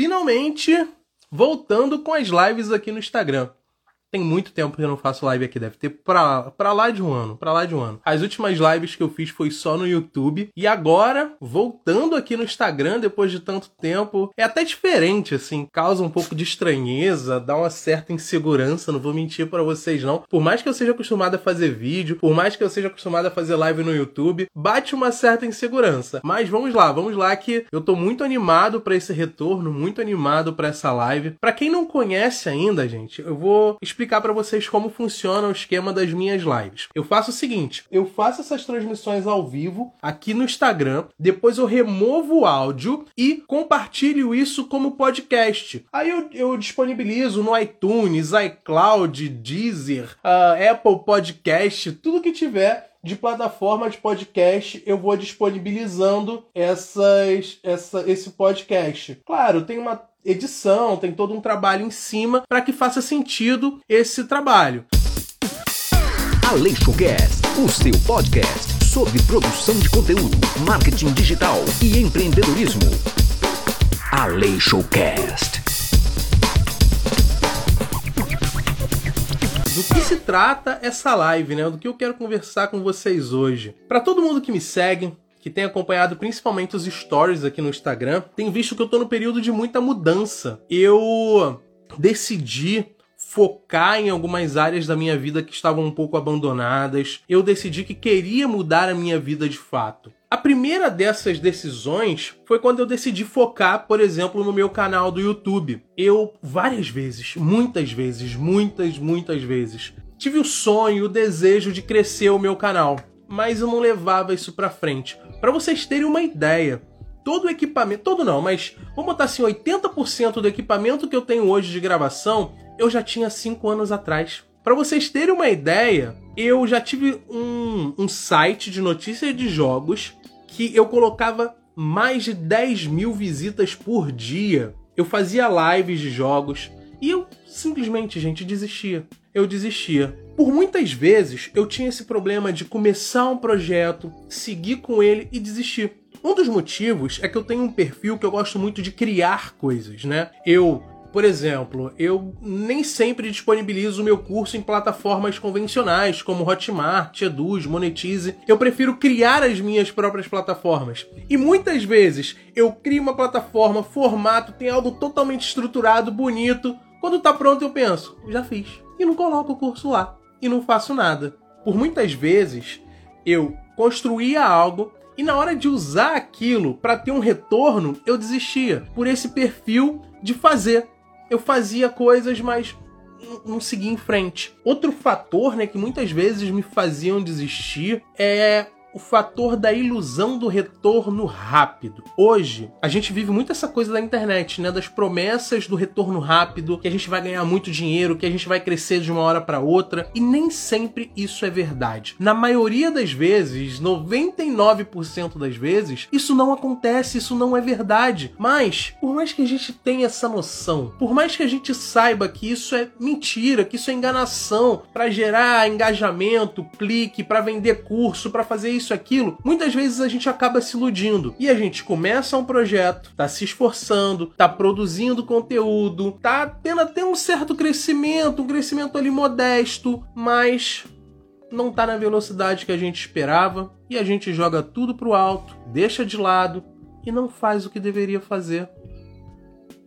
finalmente voltando com as lives aqui no Instagram. Tem muito tempo que eu não faço live aqui, deve ter pra, pra lá de um ano, pra lá de um ano. As últimas lives que eu fiz foi só no YouTube. E agora, voltando aqui no Instagram, depois de tanto tempo, é até diferente, assim, causa um pouco de estranheza, dá uma certa insegurança, não vou mentir para vocês não. Por mais que eu seja acostumado a fazer vídeo, por mais que eu seja acostumado a fazer live no YouTube, bate uma certa insegurança. Mas vamos lá, vamos lá que eu tô muito animado para esse retorno, muito animado para essa live. Para quem não conhece ainda, gente, eu vou explicar explicar para vocês como funciona o esquema das minhas lives. Eu faço o seguinte: eu faço essas transmissões ao vivo aqui no Instagram, depois eu removo o áudio e compartilho isso como podcast. Aí eu, eu disponibilizo no iTunes, iCloud, Deezer, uh, Apple Podcast, tudo que tiver de plataforma de podcast, eu vou disponibilizando essas, essa, esse podcast. Claro, tem uma edição, tem todo um trabalho em cima para que faça sentido esse trabalho. Aleixocast, o seu podcast sobre produção de conteúdo, marketing digital e empreendedorismo. Aleixocast. Do que se trata essa live, né? Do que eu quero conversar com vocês hoje. Para todo mundo que me segue, que tem acompanhado principalmente os stories aqui no Instagram, tem visto que eu tô no período de muita mudança. Eu decidi focar em algumas áreas da minha vida que estavam um pouco abandonadas. Eu decidi que queria mudar a minha vida de fato. A primeira dessas decisões foi quando eu decidi focar, por exemplo, no meu canal do YouTube. Eu várias vezes, muitas vezes, muitas, muitas vezes, tive o sonho, o desejo de crescer o meu canal mas eu não levava isso para frente. Para vocês terem uma ideia, todo o equipamento, todo não, mas vamos botar assim, 80% do equipamento que eu tenho hoje de gravação, eu já tinha 5 anos atrás. Para vocês terem uma ideia, eu já tive um, um site de notícias de jogos que eu colocava mais de 10 mil visitas por dia. Eu fazia lives de jogos simplesmente, gente, desistia eu desistia. Por muitas vezes eu tinha esse problema de começar um projeto, seguir com ele e desistir. Um dos motivos é que eu tenho um perfil que eu gosto muito de criar coisas, né? Eu, por exemplo, eu nem sempre disponibilizo o meu curso em plataformas convencionais como Hotmart, Eduz, Monetize. Eu prefiro criar as minhas próprias plataformas. E muitas vezes eu crio uma plataforma, formato, tem algo totalmente estruturado, bonito. Quando tá pronto eu penso, já fiz e não coloco o curso lá e não faço nada. Por muitas vezes eu construía algo e na hora de usar aquilo para ter um retorno, eu desistia por esse perfil de fazer. Eu fazia coisas, mas não seguia em frente. Outro fator, né, que muitas vezes me faziam desistir é o fator da ilusão do retorno rápido. Hoje, a gente vive muito essa coisa da internet, né? Das promessas do retorno rápido, que a gente vai ganhar muito dinheiro, que a gente vai crescer de uma hora para outra, e nem sempre isso é verdade. Na maioria das vezes, 99% das vezes, isso não acontece, isso não é verdade. Mas, por mais que a gente tenha essa noção, por mais que a gente saiba que isso é mentira, que isso é enganação para gerar engajamento, clique, para vender curso, para fazer isso, aquilo, muitas vezes a gente acaba se iludindo. E a gente começa um projeto, tá se esforçando, tá produzindo conteúdo, tá tendo até um certo crescimento, um crescimento ali modesto, mas não tá na velocidade que a gente esperava e a gente joga tudo pro alto, deixa de lado e não faz o que deveria fazer.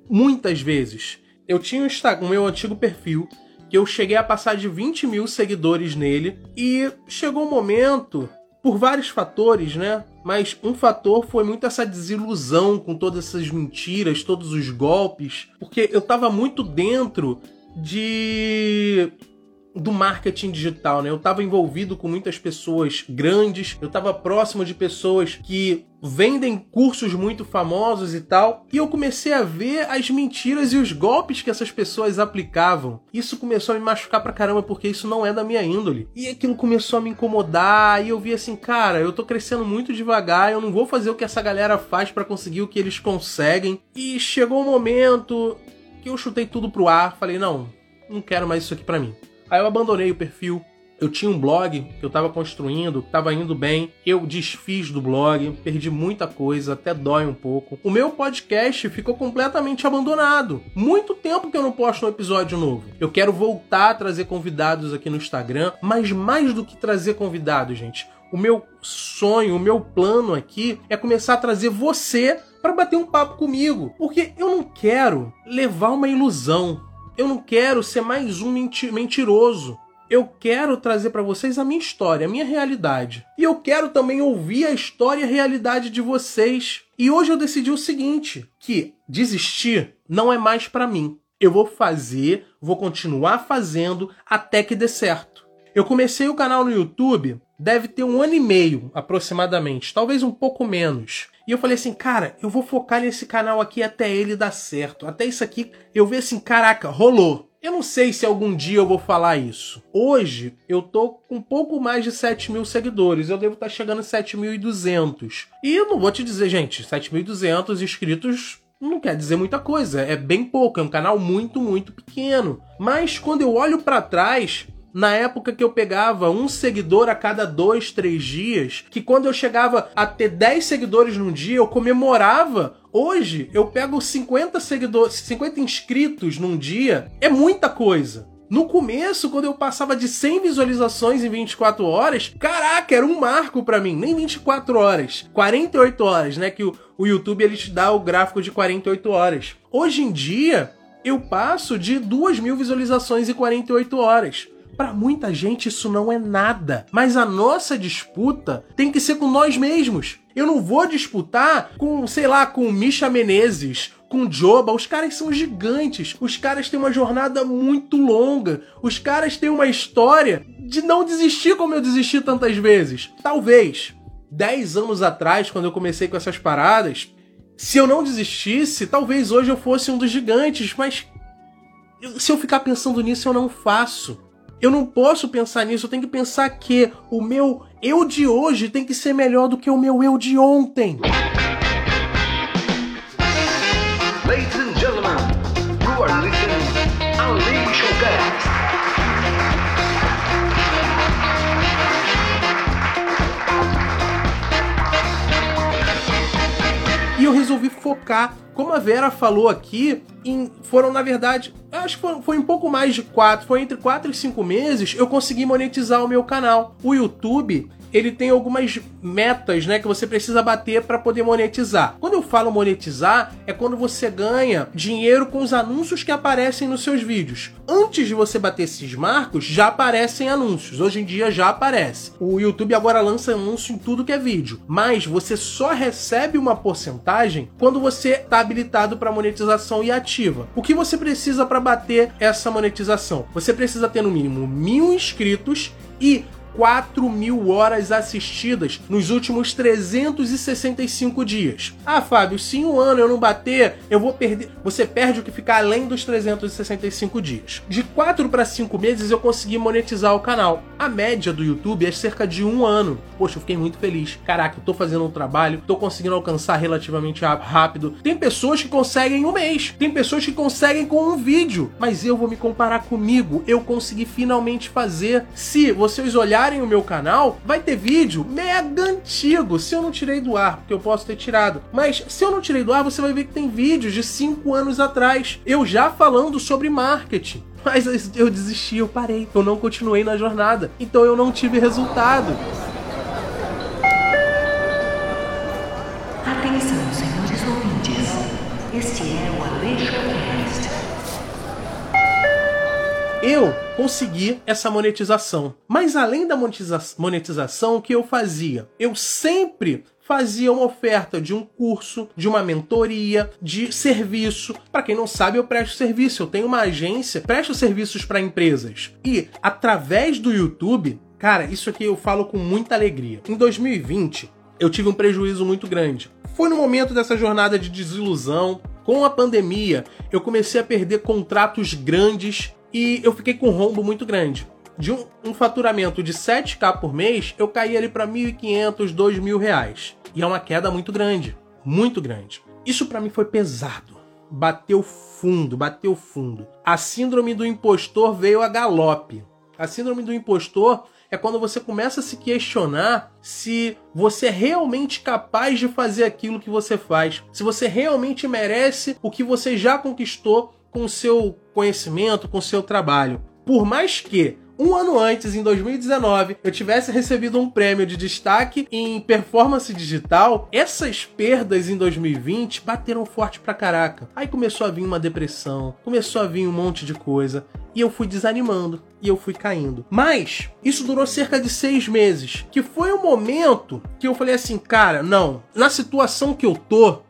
Muitas vezes eu tinha o meu antigo perfil que eu cheguei a passar de 20 mil seguidores nele e chegou um momento por vários fatores, né? Mas um fator foi muito essa desilusão com todas essas mentiras, todos os golpes, porque eu tava muito dentro de do marketing digital, né? Eu estava envolvido com muitas pessoas grandes, eu estava próximo de pessoas que vendem cursos muito famosos e tal, e eu comecei a ver as mentiras e os golpes que essas pessoas aplicavam. Isso começou a me machucar pra caramba porque isso não é da minha índole. E aquilo começou a me incomodar, e eu vi assim, cara, eu tô crescendo muito devagar, eu não vou fazer o que essa galera faz para conseguir o que eles conseguem. E chegou um momento que eu chutei tudo pro ar, falei, não, não quero mais isso aqui para mim. Aí eu abandonei o perfil, Eu tinha um blog que eu estava construindo, estava indo bem. Eu desfiz do blog, perdi muita coisa, até dói um pouco. O meu podcast ficou completamente abandonado. Muito tempo que eu não posto um episódio novo. Eu quero voltar a trazer convidados aqui no Instagram, mas mais do que trazer convidados, gente, o meu sonho, o meu plano aqui é começar a trazer você para bater um papo comigo, porque eu não quero levar uma ilusão. Eu não quero ser mais um mentiroso eu quero trazer para vocês a minha história, a minha realidade. E eu quero também ouvir a história e a realidade de vocês. E hoje eu decidi o seguinte, que desistir não é mais para mim. Eu vou fazer, vou continuar fazendo até que dê certo. Eu comecei o canal no YouTube, deve ter um ano e meio aproximadamente, talvez um pouco menos. E eu falei assim, cara, eu vou focar nesse canal aqui até ele dar certo. Até isso aqui eu ver assim, caraca, rolou. Eu não sei se algum dia eu vou falar isso. Hoje eu tô com pouco mais de 7 mil seguidores. Eu devo estar tá chegando a 7.200. E eu não vou te dizer, gente, 7.200 inscritos não quer dizer muita coisa. É bem pouco. É um canal muito, muito pequeno. Mas quando eu olho para trás, na época que eu pegava um seguidor a cada dois, três dias, que quando eu chegava a ter 10 seguidores num dia, eu comemorava Hoje eu pego 50 seguidores, 50 inscritos num dia, é muita coisa. No começo, quando eu passava de 100 visualizações em 24 horas, caraca, era um marco para mim. Nem 24 horas, 48 horas, né? Que o, o YouTube ele te dá o gráfico de 48 horas. Hoje em dia, eu passo de 2 mil visualizações em 48 horas. Para muita gente isso não é nada, mas a nossa disputa tem que ser com nós mesmos. Eu não vou disputar com, sei lá, com Misha Menezes, com Joba. Os caras são gigantes. Os caras têm uma jornada muito longa. Os caras têm uma história de não desistir como eu desisti tantas vezes. Talvez 10 anos atrás, quando eu comecei com essas paradas, se eu não desistisse, talvez hoje eu fosse um dos gigantes, mas se eu ficar pensando nisso, eu não faço. Eu não posso pensar nisso, eu tenho que pensar que o meu eu de hoje tem que ser melhor do que o meu eu de ontem. Ladies and gentlemen, you are listening Unleash E focar como a Vera falou aqui, em, foram na verdade, acho que foi, foi um pouco mais de quatro, foi entre quatro e cinco meses eu consegui monetizar o meu canal. O YouTube ele tem algumas metas, né, que você precisa bater para poder monetizar. Quando eu falo monetizar, é quando você ganha dinheiro com os anúncios que aparecem nos seus vídeos. Antes de você bater esses marcos, já aparecem anúncios. Hoje em dia já aparece. O YouTube agora lança anúncio em tudo que é vídeo, mas você só recebe uma porcentagem quando você está habilitado para monetização e ativa. O que você precisa para bater essa monetização? Você precisa ter no mínimo mil inscritos e 4 mil horas assistidas nos últimos 365 dias. Ah, Fábio, se em um ano eu não bater, eu vou perder. Você perde o que ficar além dos 365 dias. De 4 para 5 meses eu consegui monetizar o canal. A média do YouTube é cerca de um ano. Poxa, eu fiquei muito feliz. Caraca, eu tô fazendo um trabalho, tô conseguindo alcançar relativamente rápido. Tem pessoas que conseguem um mês, tem pessoas que conseguem com um vídeo, mas eu vou me comparar comigo. Eu consegui finalmente fazer. Se vocês olharem olharem o meu canal, vai ter vídeo mega antigo, se eu não tirei do ar, porque eu posso ter tirado. Mas se eu não tirei do ar, você vai ver que tem vídeos de 5 anos atrás, eu já falando sobre marketing. Mas eu desisti, eu parei, eu não continuei na jornada, então eu não tive resultado. Atenção, senhores ouvintes. Este é Eu conseguir essa monetização. Mas além da monetiza monetização, o que eu fazia? Eu sempre fazia uma oferta de um curso, de uma mentoria, de serviço. Para quem não sabe, eu presto serviço. Eu tenho uma agência, presto serviços para empresas. E através do YouTube, cara, isso aqui eu falo com muita alegria. Em 2020, eu tive um prejuízo muito grande. Foi no momento dessa jornada de desilusão. Com a pandemia, eu comecei a perder contratos grandes e eu fiquei com um rombo muito grande. De um, um faturamento de 7k por mês, eu caí ali para 1.500, 2.000 reais. E é uma queda muito grande, muito grande. Isso para mim foi pesado. Bateu fundo, bateu fundo. A síndrome do impostor veio a galope. A síndrome do impostor é quando você começa a se questionar se você é realmente capaz de fazer aquilo que você faz, se você realmente merece o que você já conquistou com o seu conhecimento, com o seu trabalho. Por mais que um ano antes, em 2019, eu tivesse recebido um prêmio de destaque em performance digital, essas perdas em 2020 bateram forte pra caraca. Aí começou a vir uma depressão, começou a vir um monte de coisa, e eu fui desanimando e eu fui caindo. Mas isso durou cerca de seis meses, que foi o momento que eu falei assim, cara, não, na situação que eu tô,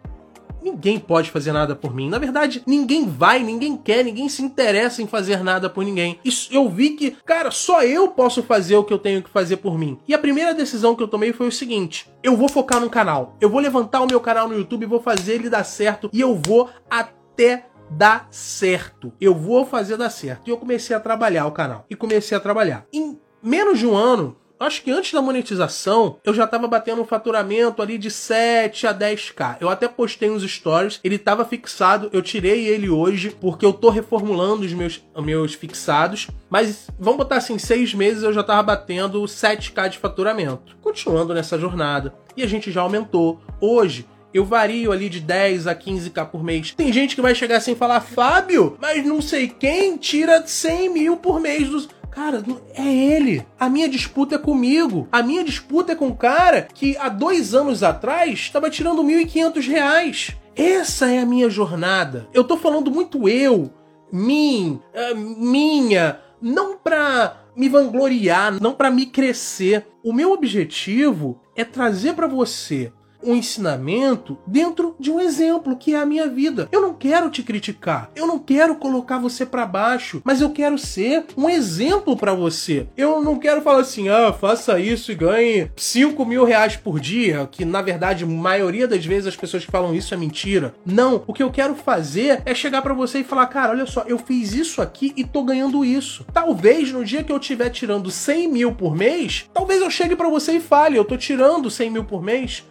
ninguém pode fazer nada por mim. Na verdade, ninguém vai, ninguém quer, ninguém se interessa em fazer nada por ninguém. Isso eu vi que, cara, só eu posso fazer o que eu tenho que fazer por mim. E a primeira decisão que eu tomei foi o seguinte: eu vou focar no canal. Eu vou levantar o meu canal no YouTube, vou fazer ele dar certo e eu vou até dar certo. Eu vou fazer dar certo. E eu comecei a trabalhar o canal. E comecei a trabalhar. Em menos de um ano, Acho que antes da monetização, eu já tava batendo um faturamento ali de 7 a 10k. Eu até postei uns stories, ele tava fixado, eu tirei ele hoje porque eu tô reformulando os meus, meus fixados. Mas vamos botar assim, seis meses eu já tava batendo 7k de faturamento. Continuando nessa jornada. E a gente já aumentou. Hoje, eu vario ali de 10 a 15k por mês. Tem gente que vai chegar assim e falar, Fábio, mas não sei quem tira 100 mil por mês dos. Cara, é ele. A minha disputa é comigo. A minha disputa é com um cara que há dois anos atrás estava tirando 1.500 reais. Essa é a minha jornada. Eu tô falando muito eu, mim, uh, minha, não pra me vangloriar, não para me crescer. O meu objetivo é trazer para você um ensinamento dentro de um exemplo que é a minha vida. Eu não quero te criticar, eu não quero colocar você para baixo, mas eu quero ser um exemplo para você. Eu não quero falar assim, ah, faça isso e ganhe 5 mil reais por dia, que na verdade, a maioria das vezes as pessoas que falam isso é mentira. Não, o que eu quero fazer é chegar para você e falar, cara, olha só, eu fiz isso aqui e tô ganhando isso. Talvez no dia que eu estiver tirando 100 mil por mês, talvez eu chegue para você e fale, eu tô tirando 100 mil por mês,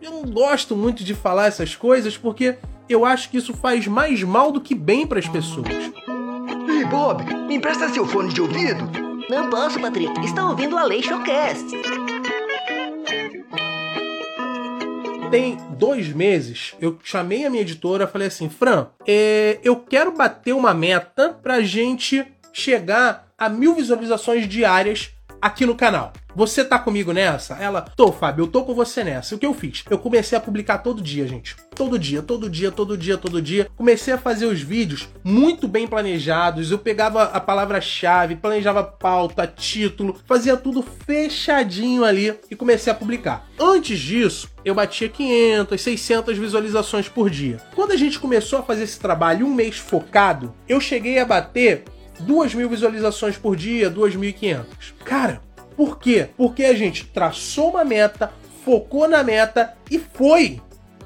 eu não gosto muito de falar essas coisas porque eu acho que isso faz mais mal do que bem para as pessoas. Ei, Bob, me empresta seu fone de ouvido? Não posso, Patrick. Está ouvindo a Lei Showcast. Tem dois meses, eu chamei a minha editora e falei assim: Fran, é, eu quero bater uma meta pra gente chegar a mil visualizações diárias aqui no canal. Você tá comigo nessa? Ela, tô, Fábio, eu tô com você nessa. O que eu fiz? Eu comecei a publicar todo dia, gente. Todo dia, todo dia, todo dia, todo dia. Comecei a fazer os vídeos muito bem planejados. Eu pegava a palavra-chave, planejava pauta, título, fazia tudo fechadinho ali e comecei a publicar. Antes disso, eu batia 500, 600 visualizações por dia. Quando a gente começou a fazer esse trabalho um mês focado, eu cheguei a bater 2 mil visualizações por dia, 2.500. Cara, por quê? Porque a gente traçou uma meta, focou na meta e foi.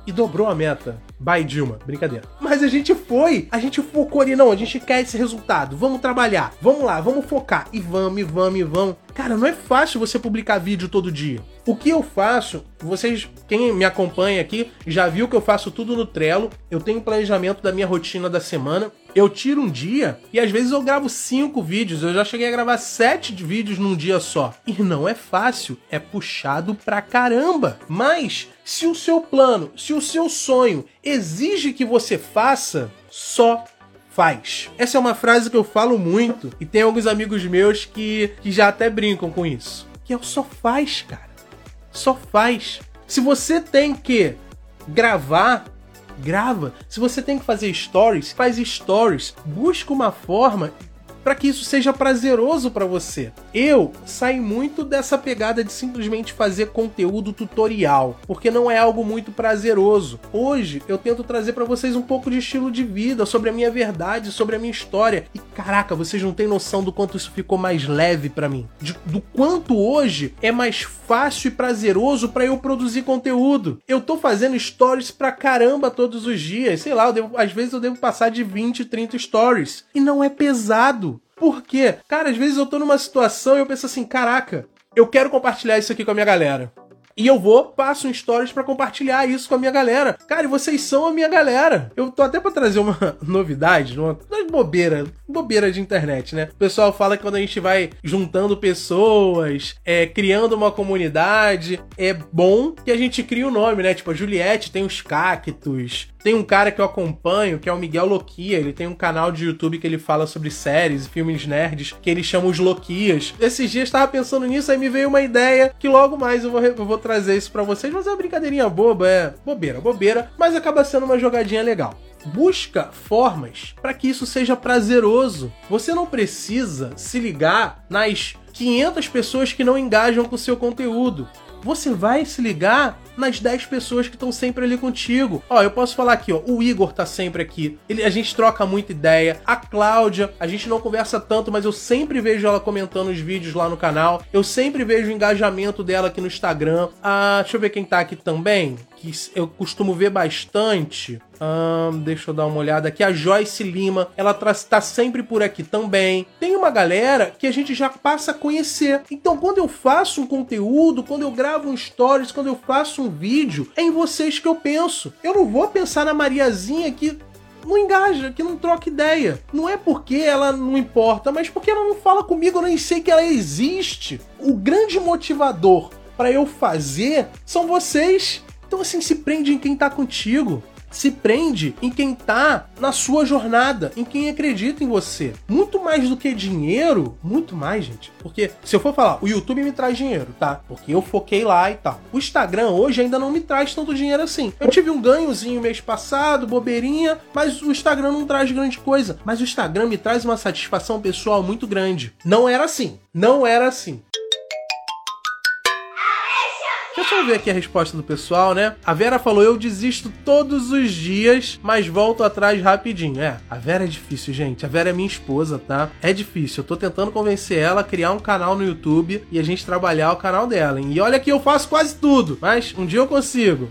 E dobrou a meta. By Dilma, brincadeira. Mas a gente foi, a gente focou ali, não, a gente quer esse resultado, vamos trabalhar, vamos lá, vamos focar, e vamos, e vamos, e vamos. Cara, não é fácil você publicar vídeo todo dia. O que eu faço, vocês, quem me acompanha aqui, já viu que eu faço tudo no Trello, eu tenho planejamento da minha rotina da semana, eu tiro um dia e às vezes eu gravo cinco vídeos. Eu já cheguei a gravar sete vídeos num dia só. E não é fácil, é puxado pra caramba. Mas se o seu plano, se o seu sonho exige que você faça, só faz. Essa é uma frase que eu falo muito e tem alguns amigos meus que, que já até brincam com isso. Que é o só faz, cara. Só faz. Se você tem que gravar grava. Se você tem que fazer stories, faz stories. Busca uma forma para que isso seja prazeroso para você. Eu saí muito dessa pegada de simplesmente fazer conteúdo tutorial, porque não é algo muito prazeroso. Hoje eu tento trazer para vocês um pouco de estilo de vida, sobre a minha verdade, sobre a minha história. E caraca, vocês não têm noção do quanto isso ficou mais leve para mim, de, do quanto hoje é mais fácil e prazeroso para eu produzir conteúdo. Eu tô fazendo stories pra caramba todos os dias, sei lá, devo, às vezes eu devo passar de 20, 30 stories e não é pesado. Por quê? Cara, às vezes eu tô numa situação e eu penso assim, caraca, eu quero compartilhar isso aqui com a minha galera. E eu vou, passo um stories para compartilhar isso com a minha galera. Cara, e vocês são a minha galera. Eu tô até para trazer uma novidade, uma bobeira, bobeira de internet, né? O pessoal fala que quando a gente vai juntando pessoas, é, criando uma comunidade, é bom que a gente crie o um nome, né? Tipo, a Juliette tem os cactos, tem um cara que eu acompanho, que é o Miguel Loquia. Ele tem um canal de YouTube que ele fala sobre séries e filmes nerds, que ele chama os Loquias. Esses dias eu tava pensando nisso, aí me veio uma ideia que logo mais eu vou, eu vou trazer isso para vocês. Mas é uma brincadeirinha boba, é bobeira, bobeira, mas acaba sendo uma jogadinha legal busca formas para que isso seja prazeroso. Você não precisa se ligar nas 500 pessoas que não engajam com o seu conteúdo você vai se ligar nas 10 pessoas que estão sempre ali contigo. Ó, eu posso falar aqui, ó, o Igor tá sempre aqui. Ele, a gente troca muita ideia. A Cláudia, a gente não conversa tanto, mas eu sempre vejo ela comentando os vídeos lá no canal. Eu sempre vejo o engajamento dela aqui no Instagram. Ah, deixa eu ver quem tá aqui também que eu costumo ver bastante. Hum, deixa eu dar uma olhada aqui. A Joyce Lima, ela está sempre por aqui também. Tem uma galera que a gente já passa a conhecer. Então, quando eu faço um conteúdo, quando eu gravo um stories, quando eu faço um vídeo, é em vocês que eu penso. Eu não vou pensar na Mariazinha que não engaja, que não troca ideia. Não é porque ela não importa, mas porque ela não fala comigo, eu nem sei que ela existe. O grande motivador para eu fazer são vocês. Então, assim, se prende em quem tá contigo. Se prende em quem tá na sua jornada, em quem acredita em você. Muito mais do que dinheiro, muito mais, gente. Porque se eu for falar, o YouTube me traz dinheiro, tá? Porque eu foquei lá e tal. O Instagram hoje ainda não me traz tanto dinheiro assim. Eu tive um ganhozinho mês passado, bobeirinha, mas o Instagram não traz grande coisa. Mas o Instagram me traz uma satisfação pessoal muito grande. Não era assim. Não era assim. Deixa eu ver aqui a resposta do pessoal, né? A Vera falou: Eu desisto todos os dias, mas volto atrás rapidinho. É, a Vera é difícil, gente. A Vera é minha esposa, tá? É difícil. Eu tô tentando convencer ela a criar um canal no YouTube e a gente trabalhar o canal dela. Hein? E olha que eu faço quase tudo, mas um dia eu consigo.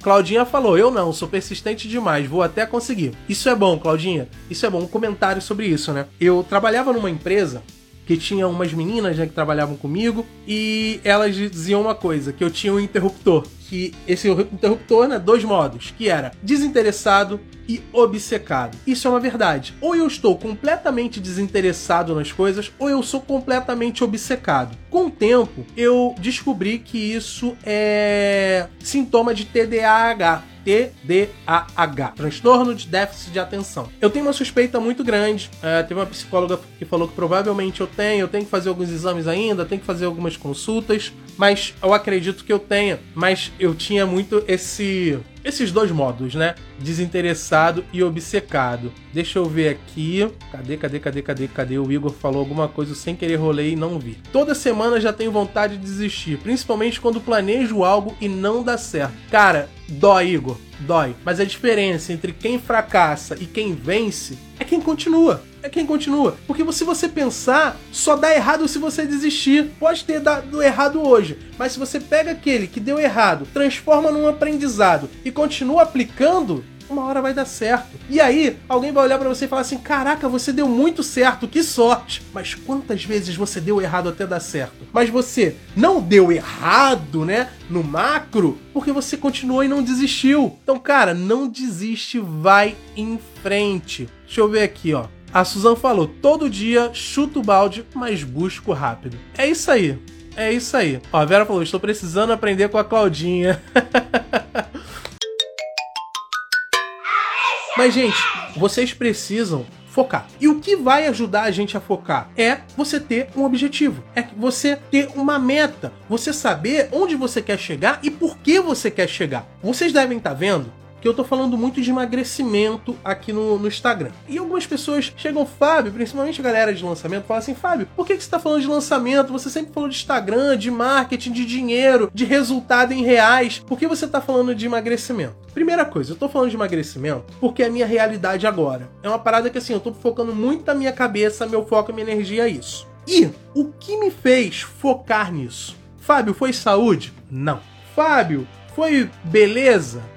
Claudinha falou: Eu não, sou persistente demais, vou até conseguir. Isso é bom, Claudinha. Isso é bom. Um comentário sobre isso, né? Eu trabalhava numa empresa que tinha umas meninas né, que trabalhavam comigo e elas diziam uma coisa, que eu tinha um interruptor, que esse interruptor, né, dois modos, que era desinteressado e obcecado. Isso é uma verdade. Ou eu estou completamente desinteressado nas coisas, ou eu sou completamente obcecado. Com o tempo, eu descobri que isso é sintoma de TDAH TDAH, transtorno de déficit de atenção. Eu tenho uma suspeita muito grande. É, teve uma psicóloga que falou que provavelmente eu tenho, eu tenho que fazer alguns exames ainda, tenho que fazer algumas consultas, mas eu acredito que eu tenha. Mas eu tinha muito esse esses dois modos, né? Desinteressado e obcecado. Deixa eu ver aqui. Cadê, cadê, cadê, cadê, cadê? O Igor falou alguma coisa sem querer rolei e não vi. Toda semana já tenho vontade de desistir, principalmente quando planejo algo e não dá certo. Cara, dói, Igor, dói. Mas a diferença entre quem fracassa e quem vence é quem continua é quem continua. Porque se você pensar, só dá errado se você desistir. Pode ter dado errado hoje, mas se você pega aquele que deu errado, transforma num aprendizado e continua aplicando, uma hora vai dar certo. E aí, alguém vai olhar para você e falar assim: "Caraca, você deu muito certo, que sorte". Mas quantas vezes você deu errado até dar certo? Mas você não deu errado, né, no macro, porque você continuou e não desistiu. Então, cara, não desiste, vai em frente. Deixa eu ver aqui, ó. A Susan falou: todo dia chuto o balde, mas busco rápido. É isso aí. É isso aí. Ó, a Vera falou: estou precisando aprender com a Claudinha. mas, gente, vocês precisam focar. E o que vai ajudar a gente a focar é você ter um objetivo, é você ter uma meta, você saber onde você quer chegar e por que você quer chegar. Vocês devem estar tá vendo que eu tô falando muito de emagrecimento aqui no, no Instagram. E algumas pessoas chegam, Fábio, principalmente a galera de lançamento, fala assim: Fábio, por que, que você tá falando de lançamento? Você sempre falou de Instagram, de marketing, de dinheiro, de resultado em reais. Por que você tá falando de emagrecimento? Primeira coisa, eu tô falando de emagrecimento porque é a minha realidade agora. É uma parada que assim, eu tô focando muito na minha cabeça, meu foco minha energia é isso. E o que me fez focar nisso? Fábio, foi saúde? Não. Fábio, foi beleza?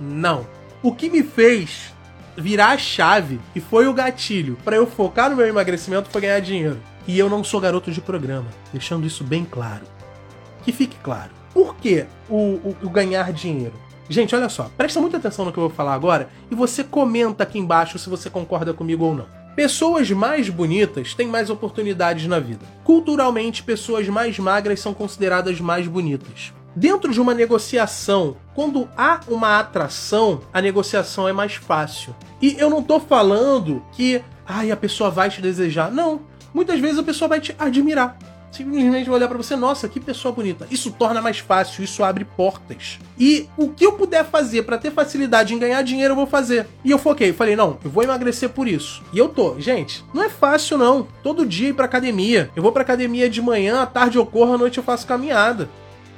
Não. O que me fez virar a chave e foi o gatilho para eu focar no meu emagrecimento foi ganhar dinheiro. E eu não sou garoto de programa, deixando isso bem claro. Que fique claro. Por que o, o, o ganhar dinheiro? Gente, olha só, presta muita atenção no que eu vou falar agora e você comenta aqui embaixo se você concorda comigo ou não. Pessoas mais bonitas têm mais oportunidades na vida. Culturalmente, pessoas mais magras são consideradas mais bonitas. Dentro de uma negociação, quando há uma atração, a negociação é mais fácil. E eu não tô falando que ai, a pessoa vai te desejar. Não. Muitas vezes a pessoa vai te admirar simplesmente olhar para você, nossa, que pessoa bonita. Isso torna mais fácil, isso abre portas. E o que eu puder fazer para ter facilidade em ganhar dinheiro, eu vou fazer. E eu foquei, falei, não, eu vou emagrecer por isso. E eu tô. Gente, não é fácil não. Todo dia ir pra academia. Eu vou pra academia de manhã, à tarde eu corro, à noite eu faço caminhada.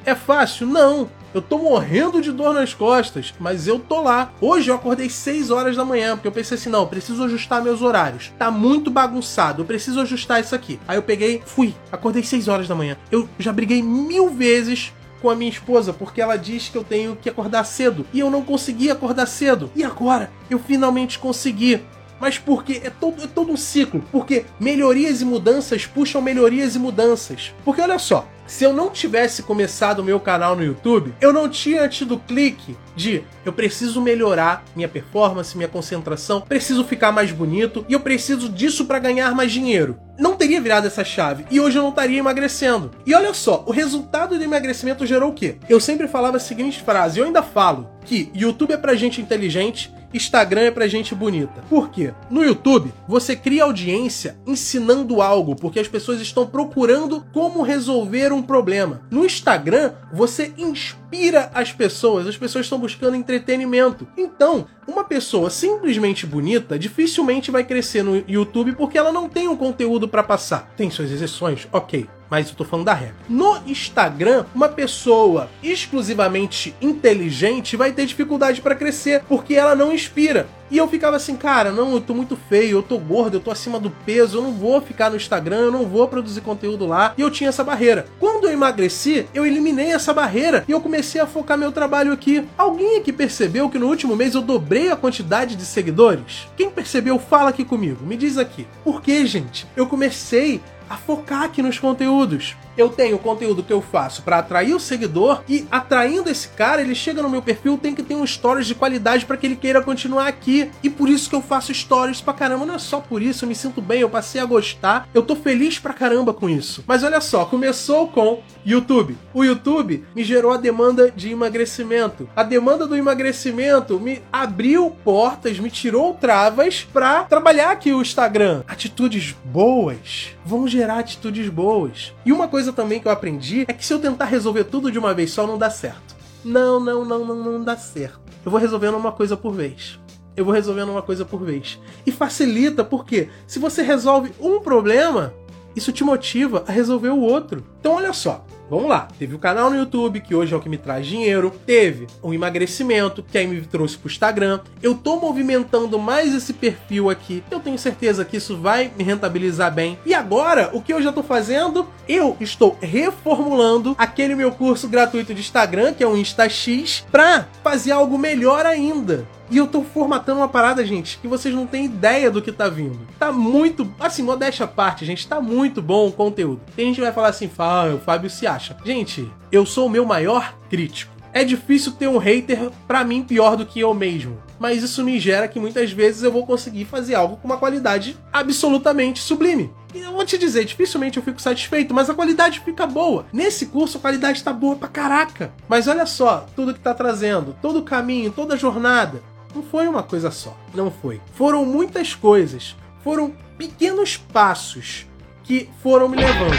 É fácil? Não. Eu tô morrendo de dor nas costas, mas eu tô lá. Hoje eu acordei 6 horas da manhã, porque eu pensei assim: não, preciso ajustar meus horários. Tá muito bagunçado, eu preciso ajustar isso aqui. Aí eu peguei, fui, acordei 6 horas da manhã. Eu já briguei mil vezes com a minha esposa, porque ela diz que eu tenho que acordar cedo. E eu não consegui acordar cedo. E agora? Eu finalmente consegui. Mas porque é todo, é todo um ciclo. Porque melhorias e mudanças puxam melhorias e mudanças. Porque olha só, se eu não tivesse começado o meu canal no YouTube, eu não tinha tido clique de eu preciso melhorar minha performance, minha concentração, preciso ficar mais bonito e eu preciso disso para ganhar mais dinheiro. Não teria virado essa chave e hoje eu não estaria emagrecendo. E olha só, o resultado do emagrecimento gerou o quê? Eu sempre falava a seguinte frase, eu ainda falo que YouTube é pra gente inteligente, Instagram é pra gente bonita. Por quê? No YouTube, você cria audiência ensinando algo, porque as pessoas estão procurando como resolver um problema. No Instagram, você inspira as pessoas, as pessoas estão buscando entretenimento. Então, uma pessoa simplesmente bonita dificilmente vai crescer no YouTube porque ela não tem um conteúdo para passar. Tem suas exceções, ok mas eu tô falando da regra. No Instagram, uma pessoa exclusivamente inteligente vai ter dificuldade para crescer, porque ela não inspira. E eu ficava assim, cara, não, eu tô muito feio, eu tô gordo, eu tô acima do peso, eu não vou ficar no Instagram, eu não vou produzir conteúdo lá. E eu tinha essa barreira. Quando eu emagreci, eu eliminei essa barreira e eu comecei a focar meu trabalho aqui. Alguém aqui percebeu que no último mês eu dobrei a quantidade de seguidores? Quem percebeu, fala aqui comigo, me diz aqui. Por que, gente? Eu comecei a focar aqui nos conteúdos. Eu tenho o conteúdo que eu faço para atrair o seguidor e atraindo esse cara, ele chega no meu perfil, tem que ter um stories de qualidade para que ele queira continuar aqui. E por isso que eu faço stories pra caramba, não é só por isso, eu me sinto bem, eu passei a gostar, eu tô feliz pra caramba com isso. Mas olha só, começou com YouTube. O YouTube me gerou a demanda de emagrecimento. A demanda do emagrecimento me abriu portas, me tirou travas para trabalhar aqui o Instagram. Atitudes boas vão gerar atitudes boas. E uma coisa também que eu aprendi é que se eu tentar resolver tudo de uma vez só, não dá certo. Não, não, não, não, não dá certo. Eu vou resolvendo uma coisa por vez. Eu vou resolvendo uma coisa por vez. E facilita, porque se você resolve um problema, isso te motiva a resolver o outro. Então olha só, Vamos lá, teve o canal no YouTube, que hoje é o que me traz dinheiro, teve o emagrecimento, que aí me trouxe pro Instagram. Eu tô movimentando mais esse perfil aqui. Eu tenho certeza que isso vai me rentabilizar bem. E agora, o que eu já tô fazendo? Eu estou reformulando aquele meu curso gratuito de Instagram, que é o InstaX, para fazer algo melhor ainda. E eu tô formatando uma parada, gente, que vocês não têm ideia do que tá vindo. Tá muito. Assim, modéstia à parte, gente, tá muito bom o conteúdo. Tem gente que vai falar assim, ah, o Fábio se acha. Gente, eu sou o meu maior crítico. É difícil ter um hater para mim pior do que eu mesmo. Mas isso me gera que muitas vezes eu vou conseguir fazer algo com uma qualidade absolutamente sublime. E eu vou te dizer, dificilmente eu fico satisfeito, mas a qualidade fica boa. Nesse curso a qualidade tá boa pra caraca. Mas olha só, tudo que tá trazendo, todo o caminho, toda a jornada. Não foi uma coisa só. Não foi. Foram muitas coisas. Foram pequenos passos que foram me levando.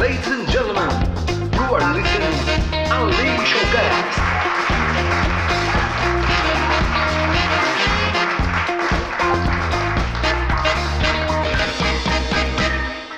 Ladies and gentlemen, you are listening Unleash Your Gas.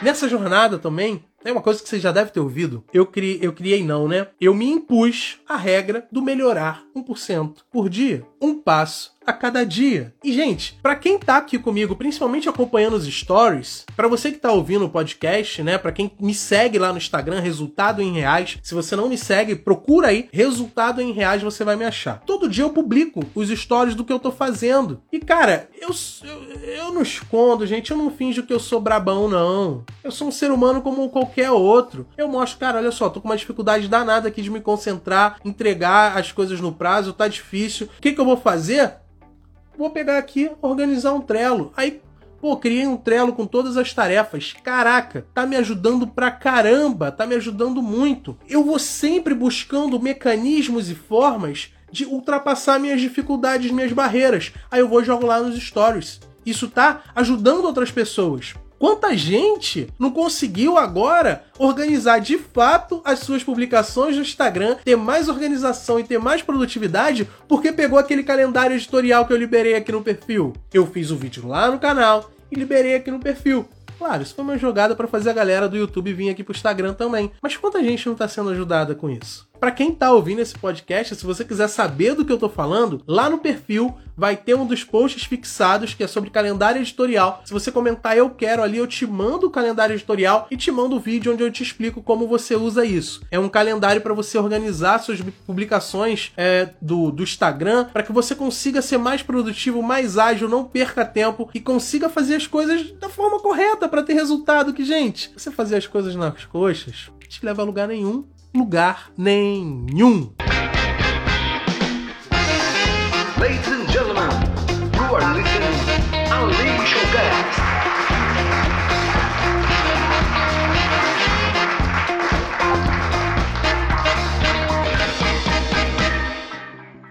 Nessa jornada também, é uma coisa que você já deve ter ouvido. Eu criei, eu criei não, né? Eu me impus a regra do melhorar 1% por dia. Um passo a cada dia. E, gente, para quem tá aqui comigo, principalmente acompanhando os stories, para você que tá ouvindo o podcast, né? Para quem me segue lá no Instagram, resultado em reais. Se você não me segue, procura aí, resultado em reais, você vai me achar. Todo dia eu publico os stories do que eu tô fazendo. E, cara, eu, eu, eu não escondo, gente, eu não finjo que eu sou brabão, não. Eu sou um ser humano como qualquer outro. Eu mostro, cara, olha só, tô com uma dificuldade danada aqui de me concentrar, entregar as coisas no prazo, tá difícil. O que, que eu vou fazer? vou pegar aqui, organizar um Trello. Aí, pô, criei um Trello com todas as tarefas. Caraca, tá me ajudando pra caramba, tá me ajudando muito. Eu vou sempre buscando mecanismos e formas de ultrapassar minhas dificuldades, minhas barreiras. Aí eu vou jogo lá nos stories. Isso tá ajudando outras pessoas. Quanta gente não conseguiu agora organizar de fato as suas publicações no Instagram, ter mais organização e ter mais produtividade porque pegou aquele calendário editorial que eu liberei aqui no perfil? Eu fiz o vídeo lá no canal e liberei aqui no perfil. Claro, isso foi uma jogada para fazer a galera do YouTube vir aqui pro Instagram também. Mas quanta gente não tá sendo ajudada com isso? Para quem tá ouvindo esse podcast, se você quiser saber do que eu tô falando, lá no perfil vai ter um dos posts fixados que é sobre calendário editorial. Se você comentar eu quero ali, eu te mando o calendário editorial e te mando o vídeo onde eu te explico como você usa isso. É um calendário para você organizar suas publicações é, do, do Instagram para que você consiga ser mais produtivo, mais ágil, não perca tempo e consiga fazer as coisas da forma correta para ter resultado. Que, gente, você fazer as coisas nas coxas te leva a lugar nenhum lugar nenhum. Ladies and gentlemen, you are listening Unleash Your Cast.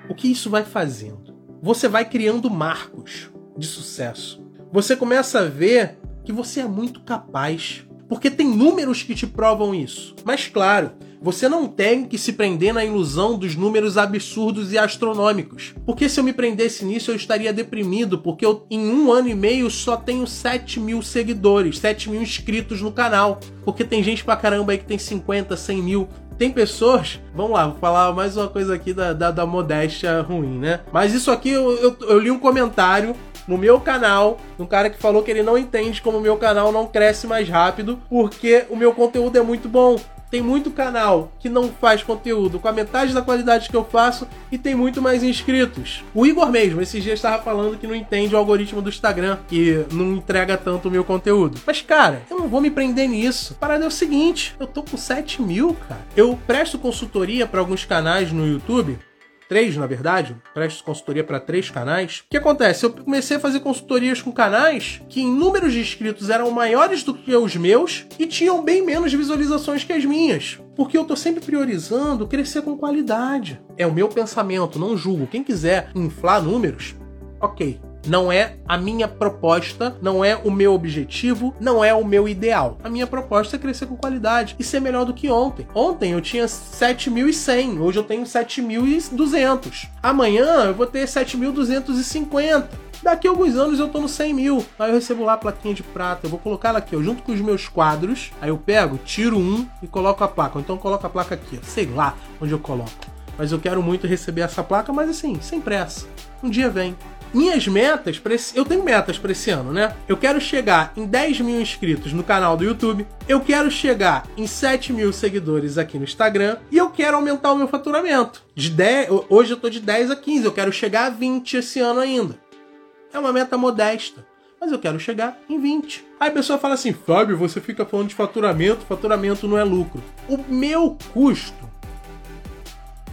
O que isso vai fazendo? Você vai criando marcos de sucesso. Você começa a ver que você é muito capaz. Porque tem números que te provam isso. Mas claro, você não tem que se prender na ilusão dos números absurdos e astronômicos. Porque se eu me prendesse nisso, eu estaria deprimido, porque eu, em um ano e meio, só tenho 7 mil seguidores, 7 mil inscritos no canal. Porque tem gente pra caramba aí que tem 50, 100 mil. Tem pessoas, vamos lá, vou falar mais uma coisa aqui da, da, da modéstia ruim, né? Mas isso aqui eu, eu, eu li um comentário no meu canal, um cara que falou que ele não entende como o meu canal não cresce mais rápido, porque o meu conteúdo é muito bom. Tem muito canal que não faz conteúdo com a metade da qualidade que eu faço e tem muito mais inscritos. O Igor mesmo, esses dias estava falando que não entende o algoritmo do Instagram, que não entrega tanto o meu conteúdo. Mas, cara, eu não vou me prender nisso. A parada é o seguinte: eu tô com 7 mil, cara. Eu presto consultoria para alguns canais no YouTube três, na verdade, presto consultoria para três canais. O que acontece? Eu comecei a fazer consultorias com canais que em números de inscritos eram maiores do que os meus e tinham bem menos visualizações que as minhas. Porque eu tô sempre priorizando crescer com qualidade. É o meu pensamento, não julgo. Quem quiser inflar números, ok. Não é a minha proposta, não é o meu objetivo, não é o meu ideal. A minha proposta é crescer com qualidade e ser melhor do que ontem. Ontem eu tinha 7.100, hoje eu tenho 7.200. Amanhã eu vou ter 7.250. Daqui a alguns anos eu tô no 100 mil. Aí eu recebo lá a plaquinha de prata. Eu vou colocar ela aqui, ó, junto com os meus quadros. Aí eu pego, tiro um e coloco a placa. Ou então coloco a placa aqui, ó. sei lá onde eu coloco. Mas eu quero muito receber essa placa, mas assim, sem pressa. Um dia vem. Minhas metas, pra esse, eu tenho metas para esse ano, né? Eu quero chegar em 10 mil inscritos no canal do YouTube, eu quero chegar em 7 mil seguidores aqui no Instagram e eu quero aumentar o meu faturamento. De 10, hoje eu tô de 10 a 15, eu quero chegar a 20 esse ano ainda. É uma meta modesta, mas eu quero chegar em 20. Aí a pessoa fala assim: Fábio, você fica falando de faturamento, faturamento não é lucro. O meu custo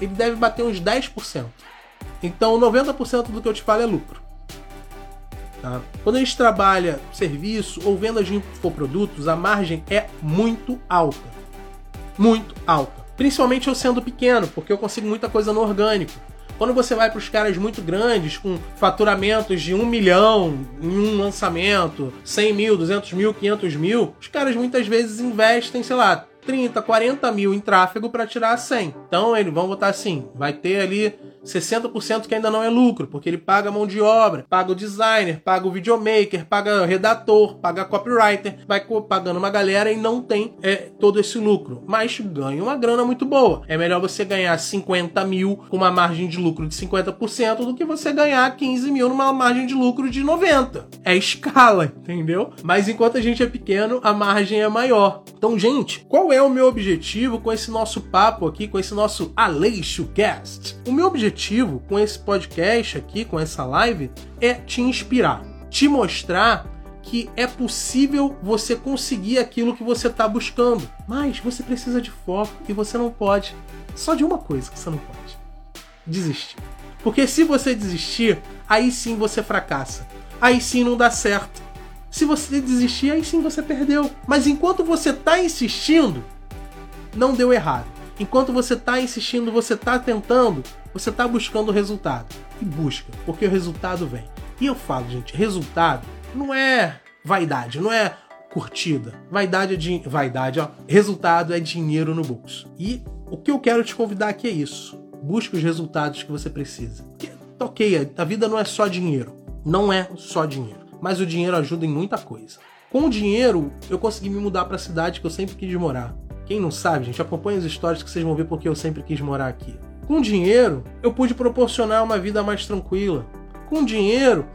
ele deve bater uns 10%. Então 90% do que eu te falo é lucro. Tá? Quando a gente trabalha serviço ou venda de infoprodutos, a margem é muito alta. Muito alta. Principalmente eu sendo pequeno, porque eu consigo muita coisa no orgânico. Quando você vai para os caras muito grandes, com faturamentos de 1 milhão em um lançamento, 100 mil, 200 mil, 500 mil, os caras muitas vezes investem, sei lá, 30, 40 mil em tráfego para tirar 100. Então eles vão botar assim: vai ter ali 60% que ainda não é lucro, porque ele paga mão de obra, paga o designer, paga o videomaker, paga o redator, paga copywriter, vai pagando uma galera e não tem é, todo esse lucro. Mas ganha uma grana muito boa. É melhor você ganhar 50 mil com uma margem de lucro de 50% do que você ganhar 15 mil numa margem de lucro de 90%. É escala, entendeu? Mas enquanto a gente é pequeno, a margem é maior. Então, gente, qual é o meu objetivo com esse nosso papo aqui, com esse nosso Aleixo Cast? O meu objetivo objetivo com esse podcast aqui, com essa live, é te inspirar, te mostrar que é possível você conseguir aquilo que você está buscando. Mas você precisa de foco e você não pode. Só de uma coisa que você não pode: desistir. Porque se você desistir, aí sim você fracassa. Aí sim não dá certo. Se você desistir, aí sim você perdeu. Mas enquanto você tá insistindo, não deu errado. Enquanto você tá insistindo, você tá tentando, você tá buscando o resultado. E busca, porque o resultado vem. E eu falo, gente, resultado não é vaidade, não é curtida. Vaidade é din... vaidade, ó. Resultado é dinheiro no bolso. E o que eu quero te convidar aqui é isso. Busque os resultados que você precisa. Porque, ok, a vida não é só dinheiro. Não é só dinheiro. Mas o dinheiro ajuda em muita coisa. Com o dinheiro, eu consegui me mudar para a cidade que eu sempre quis morar. Quem não sabe, gente, acompanha as histórias que vocês vão ver porque eu sempre quis morar aqui. Com dinheiro, eu pude proporcionar uma vida mais tranquila. Com dinheiro,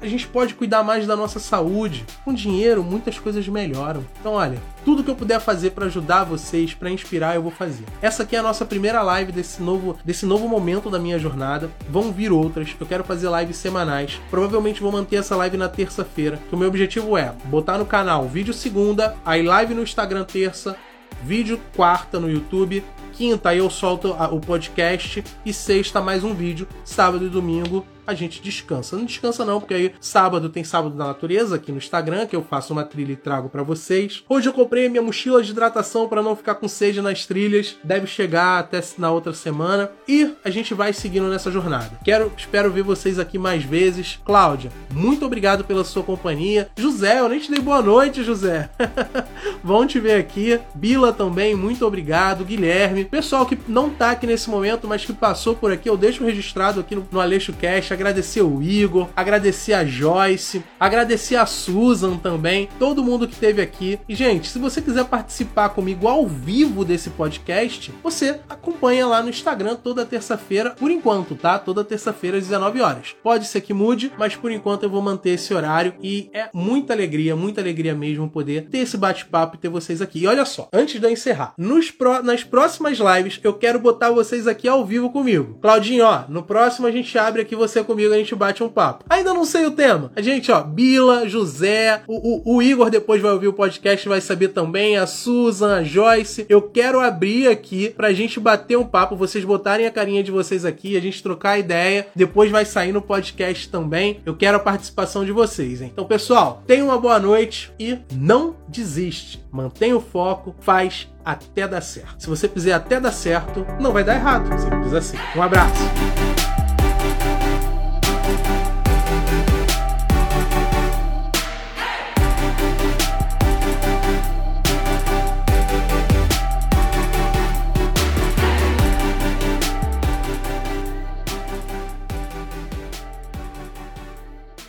a gente pode cuidar mais da nossa saúde. Com dinheiro, muitas coisas melhoram. Então, olha, tudo que eu puder fazer para ajudar vocês, para inspirar, eu vou fazer. Essa aqui é a nossa primeira live desse novo, desse novo momento da minha jornada. Vão vir outras. Eu quero fazer lives semanais. Provavelmente vou manter essa live na terça-feira. O meu objetivo é botar no canal vídeo segunda, aí live no Instagram terça, vídeo quarta no YouTube, quinta eu solto o podcast e sexta mais um vídeo, sábado e domingo a gente descansa. Não descansa não, porque aí sábado tem sábado da natureza aqui no Instagram, que eu faço uma trilha e trago para vocês. Hoje eu comprei minha mochila de hidratação para não ficar com sede nas trilhas. Deve chegar até na outra semana e a gente vai seguindo nessa jornada. Quero, espero ver vocês aqui mais vezes. Cláudia, muito obrigado pela sua companhia. José, eu nem te dei boa noite, José. Vão te ver aqui. Bila também, muito obrigado. Guilherme, pessoal que não tá aqui nesse momento, mas que passou por aqui, eu deixo registrado aqui no, no Aleixo Cash agradecer o Igor, agradecer a Joyce, agradecer a Susan também, todo mundo que esteve aqui. E, gente, se você quiser participar comigo ao vivo desse podcast, você acompanha lá no Instagram toda terça-feira, por enquanto, tá? Toda terça-feira às 19 horas. Pode ser que mude, mas por enquanto eu vou manter esse horário e é muita alegria, muita alegria mesmo poder ter esse bate-papo e ter vocês aqui. E olha só, antes de eu encerrar, nas próximas lives eu quero botar vocês aqui ao vivo comigo. Claudinho, ó, no próximo a gente abre aqui você comigo, a gente bate um papo. Ainda não sei o tema. A gente, ó, Bila, José, o, o, o Igor depois vai ouvir o podcast vai saber também, a Susan, a Joyce. Eu quero abrir aqui pra gente bater um papo, vocês botarem a carinha de vocês aqui, a gente trocar ideia. Depois vai sair no podcast também. Eu quero a participação de vocês, hein? Então, pessoal, tenha uma boa noite e não desiste. Mantenha o foco, faz até dar certo. Se você fizer até dar certo, não vai dar errado. Simples assim. Um abraço.